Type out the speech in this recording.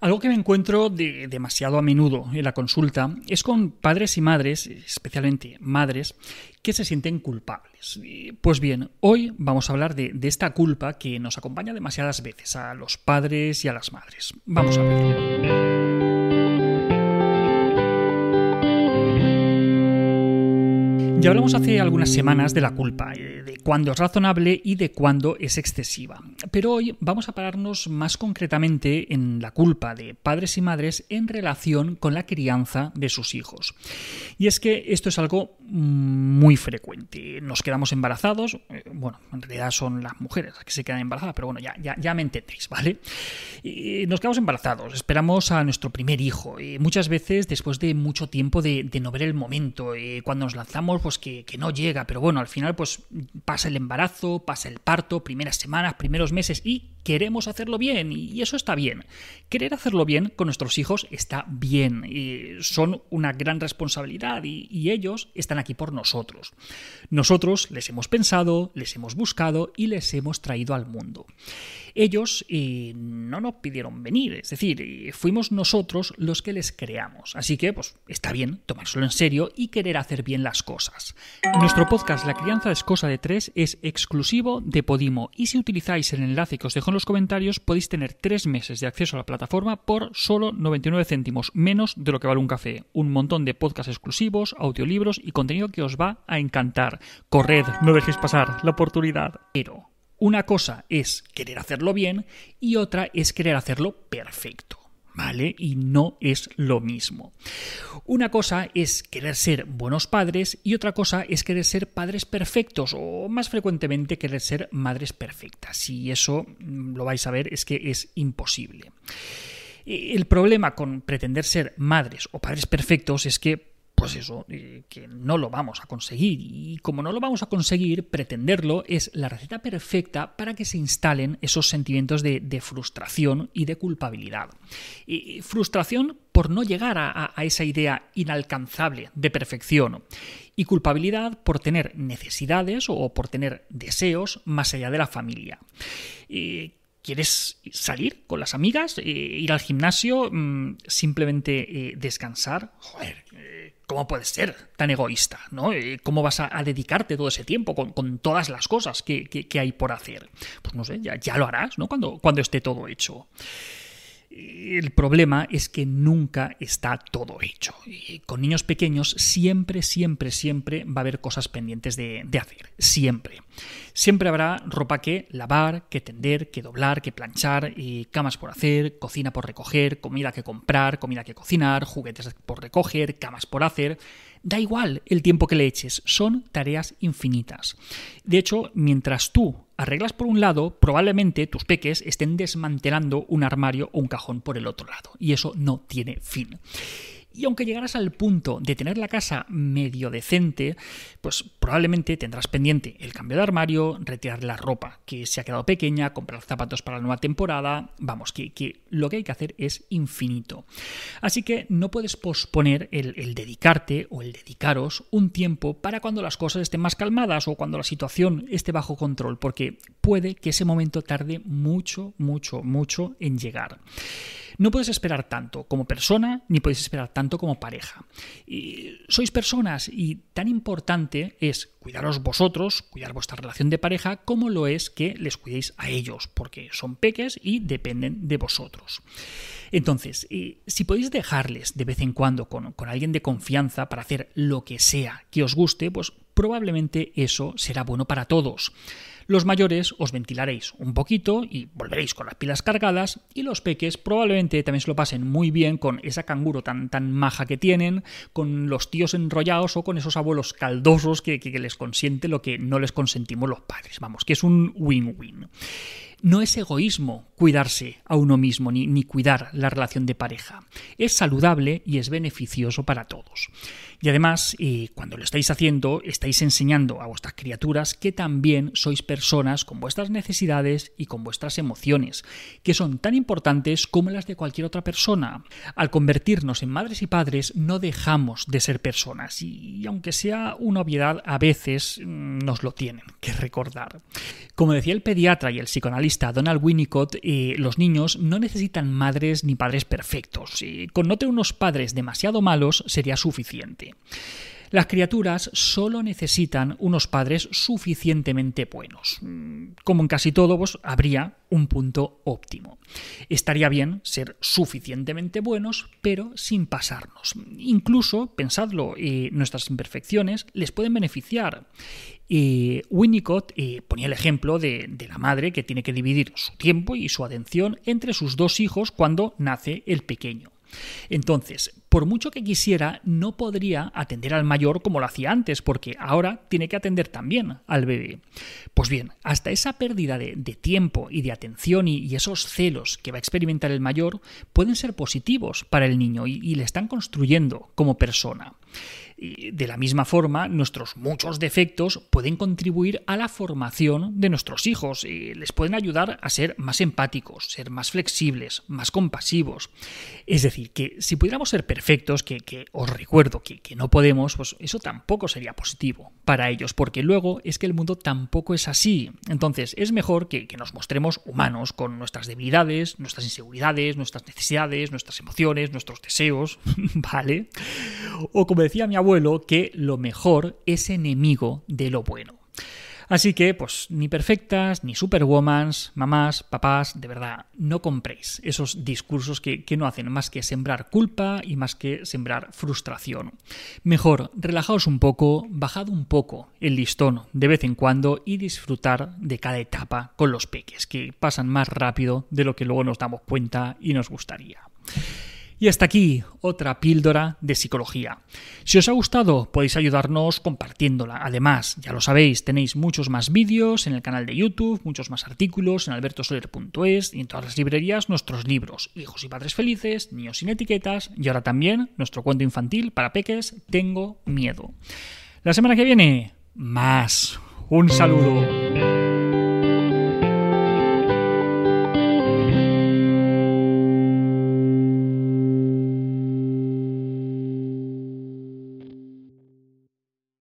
Algo que me encuentro demasiado a menudo en la consulta es con padres y madres, especialmente madres, que se sienten culpables. Pues bien, hoy vamos a hablar de, de esta culpa que nos acompaña demasiadas veces a los padres y a las madres. Vamos a verlo. Ya hablamos hace algunas semanas de la culpa, eh, de cuándo es razonable y de cuándo es excesiva. Pero hoy vamos a pararnos más concretamente en la culpa de padres y madres en relación con la crianza de sus hijos. Y es que esto es algo muy frecuente. Nos quedamos embarazados, eh, bueno, en realidad son las mujeres las que se quedan embarazadas, pero bueno, ya, ya, ya me entendéis, ¿vale? Y nos quedamos embarazados, esperamos a nuestro primer hijo, y muchas veces después de mucho tiempo de, no ver el momento, cuando nos lanzamos, pues que, no llega, pero bueno, al final pues pasa el embarazo, pasa el parto, primeras semanas, primeros meses y queremos hacerlo bien y eso está bien. Querer hacerlo bien con nuestros hijos está bien, y son una gran responsabilidad y, ellos están aquí por nosotros. Nosotros les hemos pensado, les hemos buscado y les hemos traído al mundo. Ellos eh, no nos pidieron venir, es decir, eh, fuimos nosotros los que les creamos. Así que, pues, está bien tomárselo en serio y querer hacer bien las cosas. Nuestro podcast La crianza es cosa de tres es exclusivo de Podimo y si utilizáis el enlace que os dejo en los comentarios podéis tener tres meses de acceso a la plataforma por solo 99 céntimos, menos de lo que vale un café. Un montón de podcasts exclusivos, audiolibros y contenido que os va a encantar. Corred, no dejéis pasar la oportunidad. Pero una cosa es querer hacerlo bien y otra es querer hacerlo perfecto. ¿Vale? Y no es lo mismo. Una cosa es querer ser buenos padres y otra cosa es querer ser padres perfectos o más frecuentemente querer ser madres perfectas. Y eso mm, lo vais a ver es que es imposible. El problema con pretender ser madres o padres perfectos es que pues eso, que no lo vamos a conseguir. Y como no lo vamos a conseguir, pretenderlo es la receta perfecta para que se instalen esos sentimientos de, frustración y de culpabilidad. Y frustración por no llegar a, esa idea inalcanzable de perfección. Y culpabilidad por tener necesidades o por tener deseos más allá de la familia. ¿Quieres salir con las amigas? Eh, ¿Ir al gimnasio? Mm, ¿Simplemente eh, descansar? Joder, ¿cómo puedes ser tan egoísta? ¿no? Eh, ¿Cómo vas a, dedicarte todo ese tiempo con, todas las cosas que, hay por hacer? Pues no sé, ya, ya lo harás ¿no? cuando, cuando esté todo hecho. El problema es que nunca está todo hecho. Y con niños pequeños siempre, siempre, siempre va a haber cosas pendientes de, de, hacer. Siempre. Siempre habrá ropa que lavar, que tender, que doblar, que planchar, y camas por hacer, cocina por recoger, comida que comprar, comida que cocinar, juguetes por recoger, camas por hacer. Da igual el tiempo que le eches, son tareas infinitas. De hecho, mientras tú arreglas por un lado, probablemente tus peques estén desmantelando un armario o un cajón por el otro lado, y eso no tiene fin. Y aunque llegaras al punto de tener la casa medio decente, pues probablemente tendrás pendiente el cambio de armario, retirar la ropa que se ha quedado pequeña, comprar zapatos para la nueva temporada, vamos, que, lo que hay que hacer es infinito. Así que no puedes posponer el, el dedicarte o el dedicaros un tiempo para cuando las cosas estén más calmadas o cuando la situación esté bajo control, porque puede que ese momento tarde mucho, mucho, mucho en llegar. No puedes esperar tanto como persona, ni puedes esperar tanto como pareja. Y sois personas y tan importante es cuidaros vosotros, cuidar vuestra relación de pareja, como lo es que les cuidéis a ellos, porque son peques y dependen de vosotros. Entonces, eh, si podéis dejarles de vez en cuando con, con alguien de confianza para hacer lo que sea que os guste, pues probablemente eso será bueno para todos. Los mayores os ventilaréis un poquito y volveréis con las pilas cargadas y los peques probablemente también se lo pasen muy bien con esa canguro tan, tan maja que tienen, con los tíos enrollados o con esos abuelos caldosos que, que les consiente lo que no les consentimos los padres. Vamos, que es un win-win. No es egoísmo cuidarse a uno mismo ni, cuidar la relación de pareja. Es saludable y es beneficioso para todos. Y además, eh, cuando lo estáis haciendo, estáis enseñando a vuestras criaturas que también sois personas con vuestras necesidades y con vuestras emociones, que son tan importantes como las de cualquier otra persona. Al convertirnos en madres y padres, no dejamos de ser personas y, aunque sea una obviedad, a veces mm, nos lo tienen que recordar. Como decía el pediatra y el psicoanalista, Donald Winnicott, los niños no necesitan madres ni padres perfectos. con no tener unos padres demasiado malos sería suficiente. Las criaturas solo necesitan unos padres suficientemente buenos. Mm, como en casi todo, pues, habría un punto óptimo. Estaría bien ser suficientemente buenos, pero sin pasarnos. Incluso, pensadlo, nuestras imperfecciones les pueden beneficiar. Eh, Winnicott eh, ponía el ejemplo de, de, la madre que tiene que dividir su tiempo y su atención entre sus dos hijos cuando nace el pequeño. Entonces, por mucho que quisiera, no podría atender al mayor como lo hacía antes, porque ahora tiene que atender también al bebé. Pues bien, hasta esa pérdida de, tiempo y de atención y, esos celos que va a experimentar el mayor pueden ser positivos para el niño y le están construyendo como persona de la misma forma, nuestros muchos defectos pueden contribuir a la formación de nuestros hijos y les pueden ayudar a ser más empáticos, ser más flexibles, más compasivos. Es decir, que si pudiéramos ser perfectos, que, os recuerdo que, no podemos, pues eso tampoco sería positivo para ellos, porque luego es que el mundo tampoco es así. Entonces, es mejor que, que nos mostremos humanos con nuestras debilidades, nuestras inseguridades, nuestras necesidades, nuestras emociones, nuestros deseos, ¿vale? O como decía mi abuelo, que lo mejor es enemigo de lo bueno. Así que, pues, ni perfectas, ni superwomans, mamás, papás, de verdad, no compréis esos discursos que, que, no hacen más que sembrar culpa y más que sembrar frustración. Mejor, relajaos un poco, bajad un poco el listón de vez en cuando y disfrutar de cada etapa con los peques, que pasan más rápido de lo que luego nos damos cuenta y nos gustaría. Y hasta aquí otra píldora de psicología. Si os ha gustado, podéis ayudarnos compartiéndola. Además, ya lo sabéis, tenéis muchos más vídeos en el canal de YouTube, muchos más artículos en albertosoler.es y en todas las librerías nuestros libros, Hijos y Padres Felices, Niños sin Etiquetas y ahora también nuestro cuento infantil para peques, Tengo Miedo. La semana que viene, más. Un saludo.